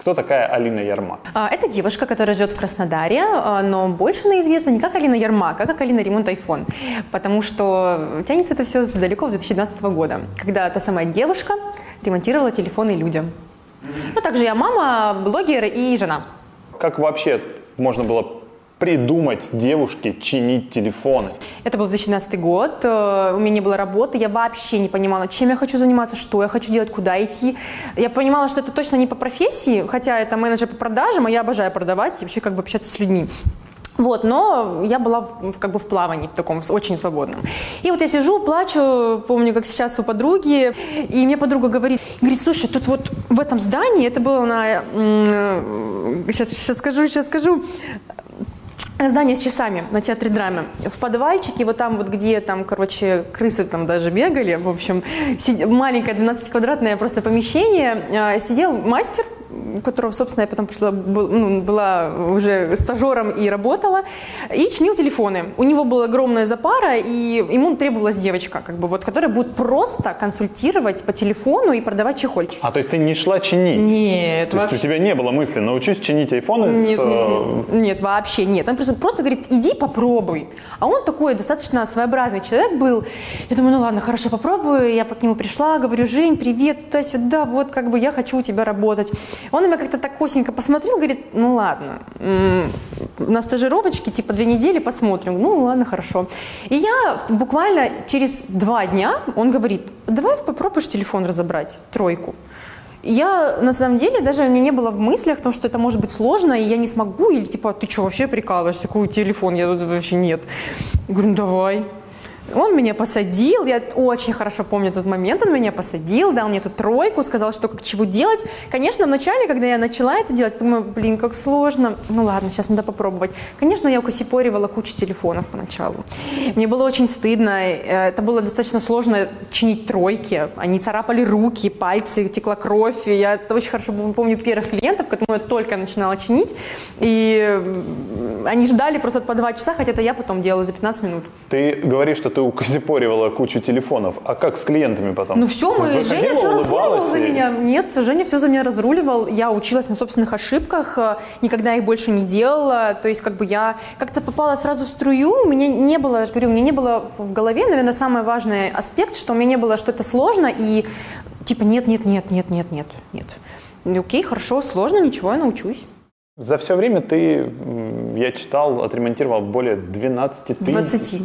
Кто такая Алина Ярмак? А, Это девушка, которая живет в Краснодаре, а, но больше она известна не как Алина Ярмак, а как Алина Ремонт Айфон. Потому что тянется это все далеко в 2012 года, когда та самая девушка ремонтировала телефоны людям. Ну, также я мама, блогер и жена. Как вообще можно было придумать девушке чинить телефоны? Это был 2012 год, э, у меня не было работы, я вообще не понимала, чем я хочу заниматься, что я хочу делать, куда идти. Я понимала, что это точно не по профессии, хотя это менеджер по продажам, а я обожаю продавать и вообще как бы общаться с людьми. Вот, но я была в, как бы в плавании, в таком очень свободном. И вот я сижу, плачу, помню, как сейчас у подруги, и мне подруга говорит, говорит, слушай, тут вот в этом здании, это было на, сейчас, сейчас скажу, сейчас скажу, Здание с часами на театре драмы. В подвальчике, вот там вот, где там, короче, крысы там даже бегали, в общем, маленькое 12-квадратное просто помещение, а, сидел мастер, у которого, собственно, я потом пошла, ну, была уже стажером и работала, и чинил телефоны. У него была огромная запара, и ему требовалась девочка, как бы, вот, которая будет просто консультировать по телефону и продавать чехольчики. А, то есть ты не шла чинить? Нет, То есть у тебя не было мысли, научусь чинить айфоны Нет, с... нет, э, нет, нет, вообще нет. Он просто, просто говорит, иди попробуй. А он такой достаточно своеобразный человек был. Я думаю, ну ладно, хорошо, попробую. Я к нему пришла, говорю, Жень, привет, туда-сюда, вот как бы я хочу у тебя работать. Он на меня как-то так косенько посмотрел, говорит, ну ладно, на стажировочке типа две недели посмотрим. Ну ладно, хорошо. И я буквально через два дня, он говорит, давай попробуешь телефон разобрать, тройку. Я, на самом деле, даже у меня не было в мыслях о том, что это может быть сложно, и я не смогу, или типа, ты что, вообще прикалываешься, какой телефон, я тут вообще нет. Я говорю, ну давай. Он меня посадил, я очень хорошо помню этот момент, он меня посадил, дал мне эту тройку, сказал, что как чего делать. Конечно, вначале, когда я начала это делать, я думаю, блин, как сложно. Ну ладно, сейчас надо попробовать. Конечно, я укосипоривала кучу телефонов поначалу. Мне было очень стыдно, э, это было достаточно сложно чинить тройки. Они царапали руки, пальцы, текла кровь. Я это очень хорошо помню первых клиентов, которым я только начинала чинить. И они ждали просто по два часа, хотя это я потом делала за 15 минут. Ты говоришь, что ты укозипоривала кучу телефонов. А как с клиентами потом? Ну все, мы, Выходила, Женя все разруливал за меня. Нет, Женя все за меня разруливал. Я училась на собственных ошибках, э, никогда их больше не делала. То есть как бы я как-то попала сразу в струю. У меня не было, я же говорю, у меня не было в голове, наверное, самый важный аспект, что у меня не было, что это сложно и типа нет, нет, нет, нет, нет, нет, нет. Окей, хорошо, сложно, ничего, я научусь. За все время ты, я читал, отремонтировал более 12 тысяч. 20.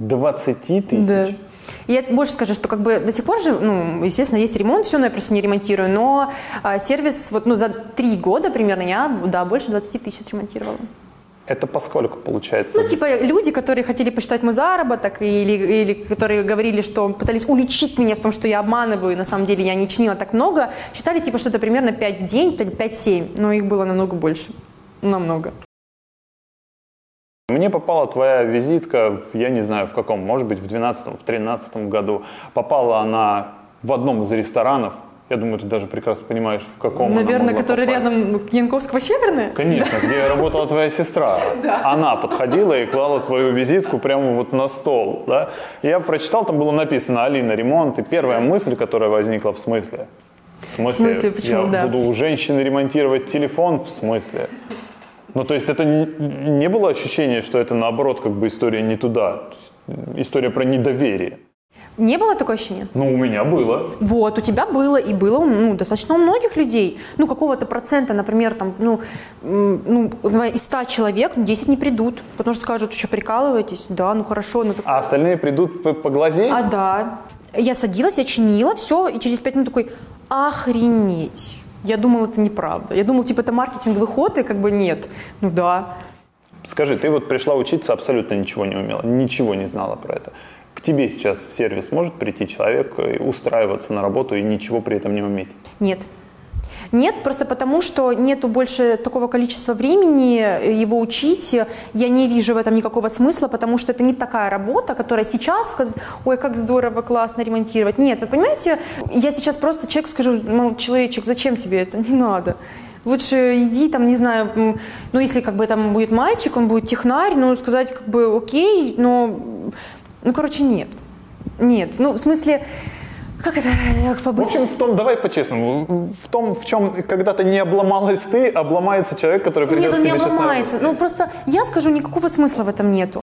20 тысяч? Да. Я больше скажу, что как бы до сих пор же, ну, естественно, есть ремонт, все, но я просто не ремонтирую, но а, сервис, вот, ну, за три года примерно я, да, больше 20 тысяч отремонтировала. Это поскольку получается? Ну, типа, люди, которые хотели посчитать мой заработок, или, или которые говорили, что пытались уличить меня в том, что я обманываю, на самом деле я не чинила так много, считали, типа, что это примерно 5 в день, 5-7, но их было намного больше. Намного. Мне попала твоя визитка, я не знаю в каком, может быть в 12 в 13 году. Попала она в одном из ресторанов. Я думаю, ты даже прекрасно понимаешь, в каком Наверное, который попасть. рядом Янковского-Северная? Конечно, где работала твоя сестра. Она подходила и клала твою визитку прямо вот на стол. Да? Я прочитал, там было написано «Алина, ремонт». И первая мысль, которая возникла в смысле? В смысле, В смысле, почему, я да. буду у женщины ремонтировать телефон? В смысле? Ну, то есть это не, было ощущения, что это наоборот как бы история не туда. История про недоверие. Не было такое ощущения? Ну, у меня было. Вот, у тебя было, и было ну, достаточно у многих людей. Ну, какого-то процента, например, там, ну, ну, из 100 человек ну, 10 не придут, потому что скажут, что прикалываетесь? Да, ну хорошо, ну так... А остальные придут поглазеть? А да. Я садилась, я чинила все, и через 5 минут такой, охренеть. Я думала, это неправда. Я думала, типа, это маркетинговый ход, и как бы нет. Ну да. Скажи, ты вот пришла учиться, абсолютно ничего не умела, ничего не знала про это. К тебе сейчас в сервис может прийти человек устраиваться на работу и ничего при этом не уметь? Нет. Нет, просто потому, что нету больше такого количества времени его учить. Я не вижу в этом никакого смысла, потому что это не такая работа, которая сейчас, ой, как здорово, классно ремонтировать. Нет, вы понимаете, я сейчас просто человеку скажу, мол, человечек, зачем тебе это? Не надо. Лучше иди там, не знаю, ну если как бы там будет мальчик, он будет технарь, ну сказать как бы окей, но, ну короче, нет. Нет, ну в смысле, Как это? э, В По-быстрому? общем, в том, давай по-честному, в том, в чем когда-то не обломалась ты, обломается человек, который придет Нет, он не на обломается. Ну, просто я скажу, никакого смысла в этом нету.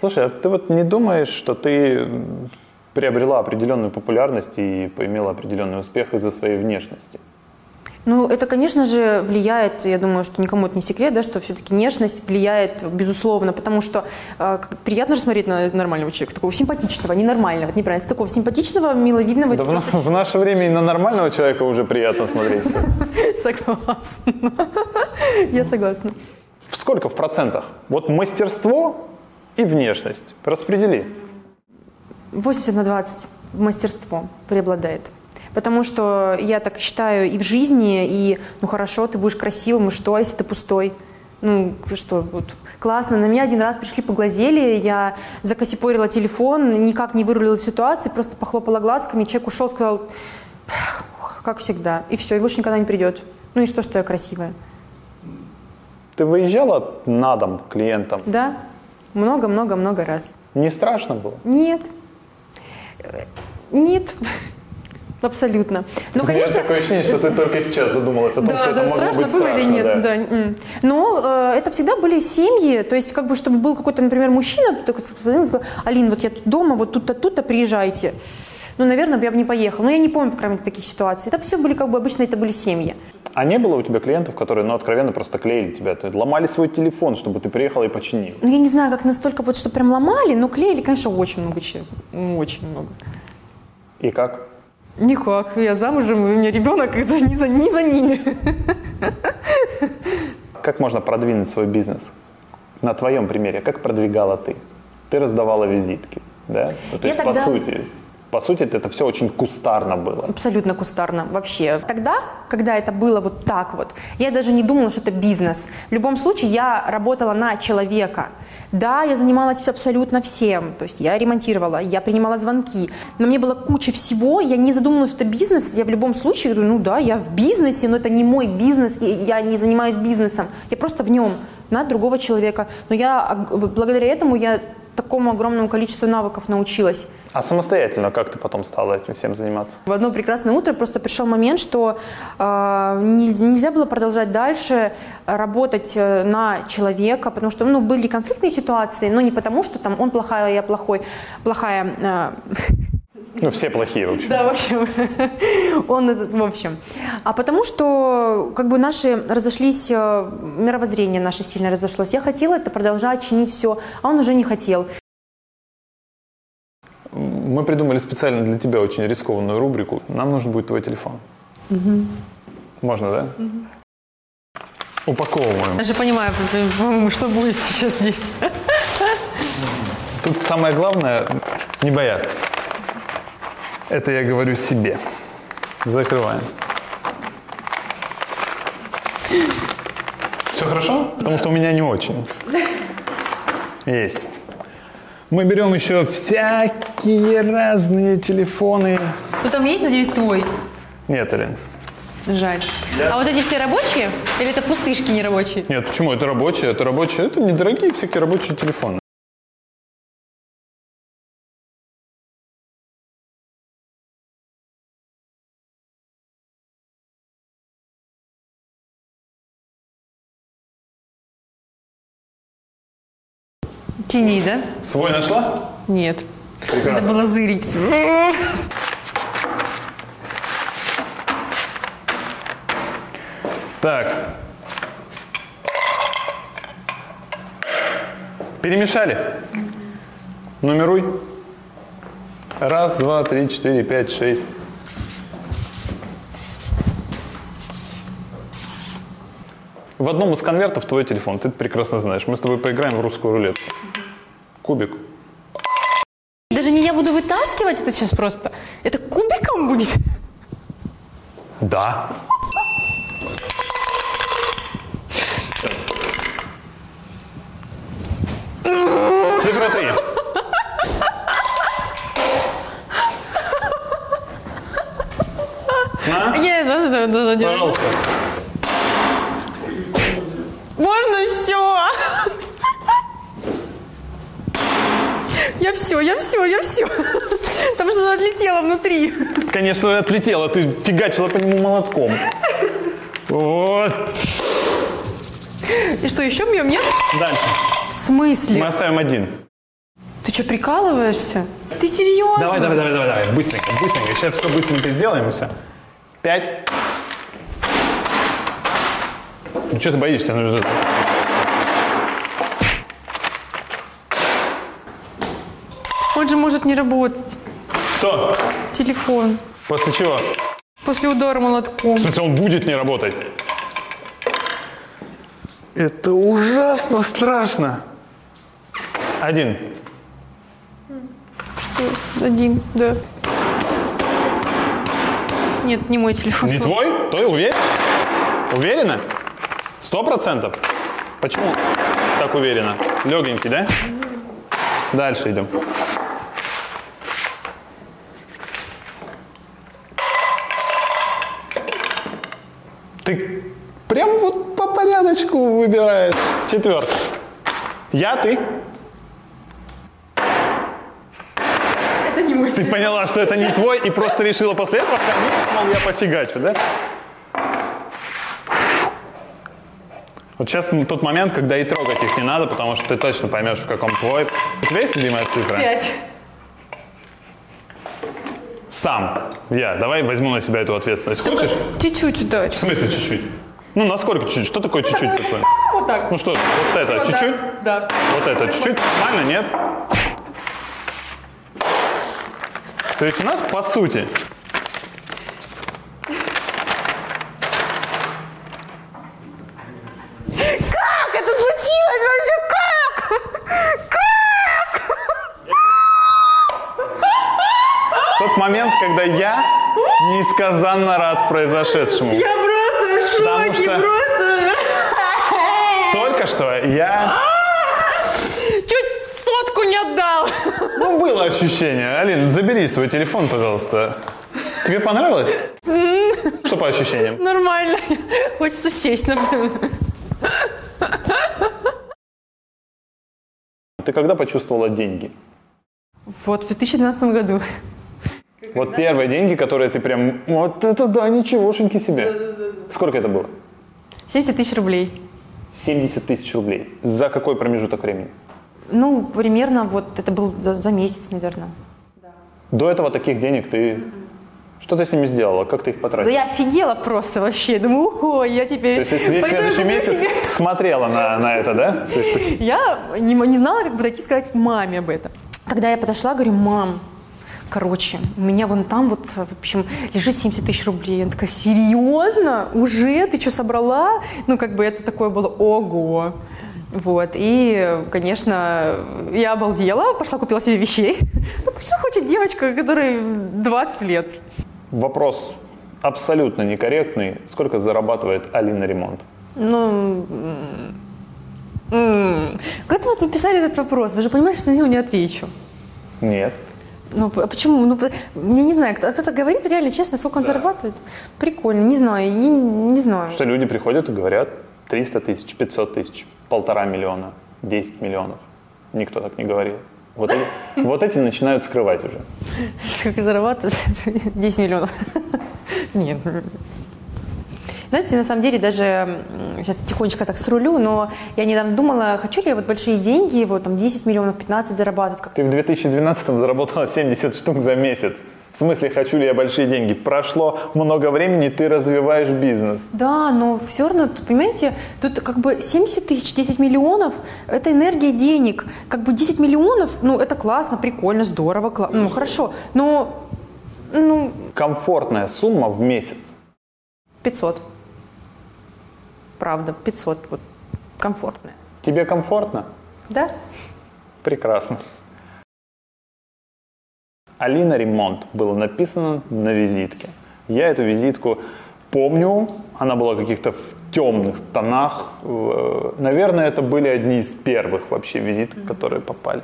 Слушай, а ты вот не думаешь, что ты приобрела определенную популярность и имела определенный успех из-за своей внешности? Ну, это, конечно же, влияет, я думаю, что никому это не секрет, да, что все-таки внешность влияет, безусловно, потому что э, приятно же смотреть на нормального человека, такого симпатичного, ненормального, это неправильно, такого симпатичного, миловидного. Да в, на- в наше время и на нормального человека уже приятно смотреть. Согласна. Я согласна. Сколько в процентах? Вот мастерство и внешность. Распредели. 80 на 20 мастерство преобладает. Потому что я так считаю и в жизни, и ну хорошо, ты будешь красивым, и что, а если ты пустой? Ну, что, вот, классно. На меня один раз пришли, поглазели, я закосипорила телефон, никак не вырулила ситуации, просто похлопала глазками, человек ушел, сказал, как всегда, и все, и больше никогда не придет. Ну и что, что я красивая? Ты выезжала на дом к клиентам? Да, много-много-много раз. Не страшно было? Нет. Нет. Абсолютно. Ну, У меня конечно, такое ощущение, что ты только сейчас задумалась о том, что да, это да, могло страшно быть было страшно. или нет, да. да. Но э, это всегда были семьи, то есть как бы чтобы был какой-то, например, мужчина, такой сказал, Алин, вот я тут дома, вот тут-то, тут-то приезжайте. Ну, наверное, я бы не поехала. Но я не помню, по крайней мере, таких ситуаций. Это все были как бы обычно это были семьи. А не было у тебя клиентов, которые, ну, откровенно просто клеили тебя? То есть ломали свой телефон, чтобы ты приехала и починил? Ну, я не знаю, как настолько вот, что прям ломали, но клеили, конечно, очень много чего. Очень много. И как? Никак. Я замужем, и у меня ребенок, и за, не, за, не за ними. Как можно продвинуть свой бизнес? На твоем примере, как продвигала ты? Ты раздавала визитки, да? Ну, то Я есть, тогда- по сути, по сути, это все очень кустарно было. Абсолютно кустарно вообще. Тогда, когда это было вот так вот, я даже не думала, что это бизнес. В любом случае, я работала на человека. Да, я занималась абсолютно всем. То есть я ремонтировала, я принимала звонки. Но мне было куча всего. Я не задумывалась, что это бизнес. Я в любом случае говорю, ну да, я в бизнесе, но это не мой бизнес. и Я не занимаюсь бизнесом. Я просто в нем на другого человека. Но я а, благодаря этому я такому огромному количеству навыков научилась. А самостоятельно как ты потом стала этим всем заниматься? В одно прекрасное утро просто пришел момент, что э, не- нельзя было продолжать дальше работать э, на человека, потому что ну, были конфликтные ситуации, но не потому, что там он плохая, а я плохой, плохая. э, Ну, все плохие, в общем. да, в общем, он этот, в общем. А потому что как бы наши разошлись, э, мировоззрение наше сильно разошлось. Я хотела это продолжать, чинить все, а он уже не хотел. Мы придумали специально для тебя очень рискованную рубрику. Нам нужен будет твой телефон. Можно, да? Упаковываем. Я же понимаю, что будет сейчас здесь. Тут самое главное не бояться. Это я говорю себе. Закрываем. Все хорошо? Потому что у меня не очень. Есть. Мы берем еще всякие разные телефоны. Ну там есть, надеюсь, твой? Нет, Элен. Жаль. А вот эти все рабочие? Или это пустышки нерабочие? Нет, почему? Это рабочие, это рабочие. Это недорогие всякие рабочие телефоны. Тени, да? Свой нашла? Нет. Прекрасно. Надо было зырить. Так. Перемешали. Нумеруй. Раз, два, три, четыре, пять, шесть. В одном из конвертов твой телефон. Ты это прекрасно знаешь. Мы с тобой поиграем в русскую рулетку. Кубик. Даже не я буду вытаскивать это сейчас просто. Это кубиком будет. Да. Цифра три. Нет, да, да, да, да, да. Пожалуйста. Можно все. Я все, я все, я все. Потому что она отлетела внутри. Конечно, отлетела, ты фигачила по нему молотком. Вот. И что, еще бьем, нет? Дальше. В смысле? Мы оставим один. Ты что, прикалываешься? Ты серьезно? Давай, давай, давай, давай, давай. Быстренько, быстренько. Сейчас все быстренько сделаем и все. Пять. Ну что ты боишься? Ну, Он же может не работать. Что? Телефон. После чего? После удара молотком. В смысле, он будет не работать? Это ужасно страшно. Один. Один, да. Нет, не мой телефон. Не твой? Твой уверен? Уверена? Сто процентов? Почему так уверена? Легенький, да? Дальше идем. Ты прям вот по порядочку выбираешь. Четвертый. Я, ты. Это не мой Ты поняла, что это не твой, и просто решила после этого хранить, мол, я пофигачу, да? Вот сейчас тот момент, когда и трогать их не надо, потому что ты точно поймешь, в каком твой. У тебя есть любимая цифра? Пять. Сам. Я. Давай возьму на себя эту ответственность. Хочешь? Чуть-чуть дать. В смысле чуть-чуть? Ну, насколько чуть-чуть? Что такое чуть-чуть такое? Вот так. Ну что, вот это чуть-чуть? Да. Вот это чуть-чуть? Нормально, нет? То есть у нас, по сути, Как это случилось вообще? Как? тот момент, когда я несказанно рад произошедшему. Я Потому что- просто. Только что я... Чуть сотку не отдал. Ну, было ощущение. Алин, забери свой телефон, пожалуйста. Тебе понравилось? Что по ощущениям? Нормально. Хочется сесть, например. Ты когда почувствовала деньги? Вот, в 2012 году. Вот первые деньги, которые ты прям... Вот это да, ничегошеньки себе. Сколько это было? 70 тысяч рублей. 70 тысяч рублей. За какой промежуток времени? Ну, примерно вот это был за месяц, наверное. До этого таких денег ты... Что ты с ними сделала? Как ты их Да потратила? я офигела просто вообще. Думаю, ого, я теперь... То есть ты весь следующий месяц себе- смотрела на, на это, да? Есть ты- Я не, не знала, как подойти и сказать маме об этом. Когда я подошла, говорю, мам, короче, у меня вон там вот, в общем, лежит 70 тысяч рублей. Она такая, серьезно? Уже? Ты что, собрала? Ну, как бы это такое было, ого. Вот, и, конечно, я обалдела, пошла купила себе вещей. Ну, что хочет девочка, которой 20 лет? Вопрос абсолютно некорректный. Сколько зарабатывает Алина Ремонт? Ну, когда вот вы писали этот вопрос, вы же понимаете, что на него не отвечу. Нет. Ну, а почему? Ну, я не знаю, кто- кто-то говорит реально честно, сколько он зарабатывает. Прикольно, не знаю, и не знаю. Что люди приходят и говорят 300 тысяч, 500 тысяч, полтора миллиона, 10 миллионов. Никто так не говорил. Вот эти, вот эти начинают скрывать уже. Сколько зарабатывает? 10 миллионов. Нет. Знаете, на самом деле даже сейчас тихонечко так срулю, но я недавно думала, хочу ли я вот большие деньги, вот там 10 миллионов, 15 зарабатывать. Как... Ты в 2012 заработала 70 штук за месяц. В смысле, хочу ли я большие деньги? Прошло много времени, ты развиваешь бизнес. Да, но все равно, понимаете, тут как бы 70 тысяч, 10 миллионов – это энергия денег. Как бы 10 миллионов, ну, это классно, прикольно, здорово, кла- ну, хорошо, но, ну, Комфортная сумма в месяц. 500. Правда, 500, вот, комфортная. Тебе комфортно? Да? Прекрасно. Алина Ремонт было написано на визитке. Я эту визитку помню, она была каких-то в темных тонах. Э, Наверное, это были одни из первых вообще визиток, которые попали.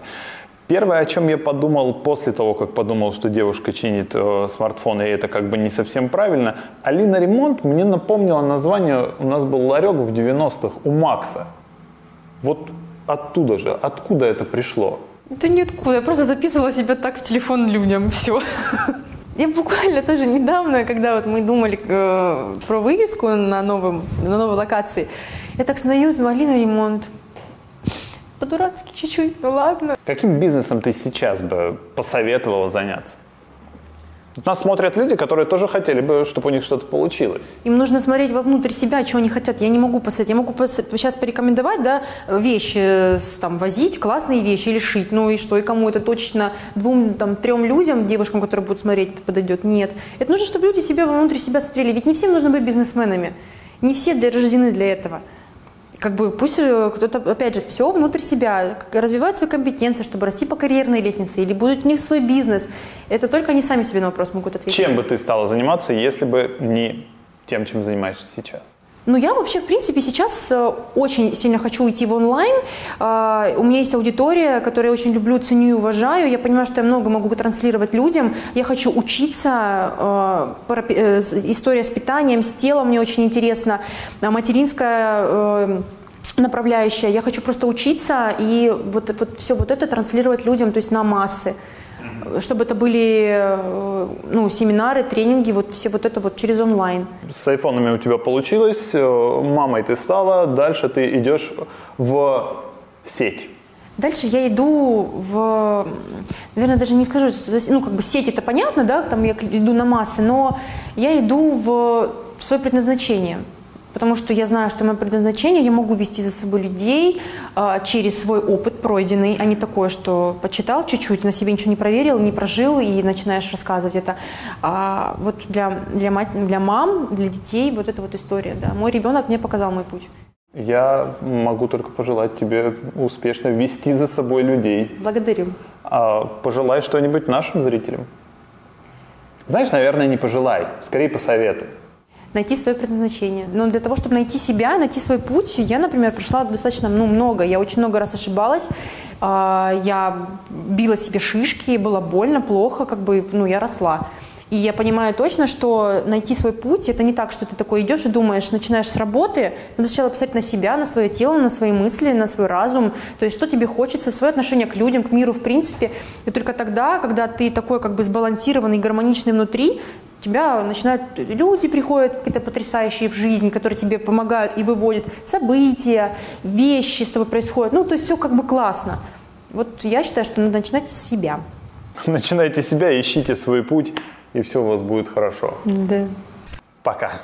Первое, о чем я подумал после того, как подумал, что девушка чинит э, смартфон, и это как бы не совсем правильно, Алина Ремонт мне напомнила название, у нас был ларек в 90-х у Макса. Вот оттуда же, откуда это пришло? Да ниоткуда. Я просто записывала себя так в телефон людям. Все. Я буквально тоже недавно, когда вот мы думали э, про вывеску на, новом, на новой локации, я так становлюсь, Алина, ремонт. По-дурацки чуть-чуть, ну ладно. Каким бизнесом ты сейчас бы посоветовала заняться? Нас смотрят люди, которые тоже хотели бы, чтобы у них что-то получилось. Им нужно смотреть вовнутрь себя, что они хотят. Я не могу посоветовать. Я могу пос- сейчас порекомендовать, да, вещи э, там возить, классные вещи или шить. Ну и что, и кому это точно двум, там, трем людям, девушкам, которые будут смотреть, это подойдет? Нет. Это нужно, чтобы люди себя внутрь себя смотрели. Ведь не всем нужно быть бизнесменами. Не все рождены для этого как бы пусть э, кто-то, опять же, все внутрь себя, развивает свои компетенции, чтобы расти по карьерной лестнице, или будет у них свой бизнес. Это только они сами себе на вопрос могут ответить. Чем бы ты стала заниматься, если бы не тем, чем занимаешься сейчас? Ну, я вообще, в принципе, сейчас э, очень сильно хочу уйти в онлайн. А, у меня есть аудитория, которую я очень люблю, ценю и уважаю. Я понимаю, что я много могу транслировать людям. Я хочу учиться. Э, история с питанием, с телом мне очень интересно. Материнская э, направляющая. Я хочу просто учиться и вот, вот все вот это транслировать людям, то есть на массы чтобы это были э, ну, семинары, тренинги, вот все вот это вот через онлайн. С айфонами у тебя получилось, э, мамой ты стала, дальше ты идешь в сеть. Дальше я иду в, наверное, даже не скажу, ну, как бы сеть это понятно, да, там я иду на массы, но я иду в свое предназначение – потому что я знаю, что мое предназначение, я могу вести за собой людей э, через свой опыт пройденный, а не такое, что почитал чуть-чуть, на себе ничего не проверил, не прожил и начинаешь рассказывать это. А вот для, для, мать, для мам, для детей вот эта вот история, да. Мой ребенок мне показал мой путь. Я могу только пожелать тебе успешно вести за собой людей. Благодарю. А пожелай что-нибудь нашим зрителям. Знаешь, наверное, не пожелай, скорее посоветуй найти свое предназначение. Но для того, чтобы найти себя, найти свой путь, я, например, прошла достаточно ну, много. Я очень много раз ошибалась. А, я била себе шишки, было больно, плохо, как бы, ну, я росла. И я понимаю точно, что найти свой путь, это не так, что ты такой идешь и думаешь, начинаешь с работы, надо сначала посмотреть на себя, на свое тело, на свои мысли, на свой разум, то есть что тебе хочется, свое отношение к людям, к миру в принципе. И только тогда, когда ты такой как бы сбалансированный, гармоничный внутри, тебя начинают люди приходят какие-то потрясающие в жизни, которые тебе помогают и выводят события, вещи с тобой происходят. Ну, то есть все как бы классно. Вот я считаю, что надо начинать с себя. Начинайте с себя, ищите свой путь, и все у вас будет хорошо. Да. Пока.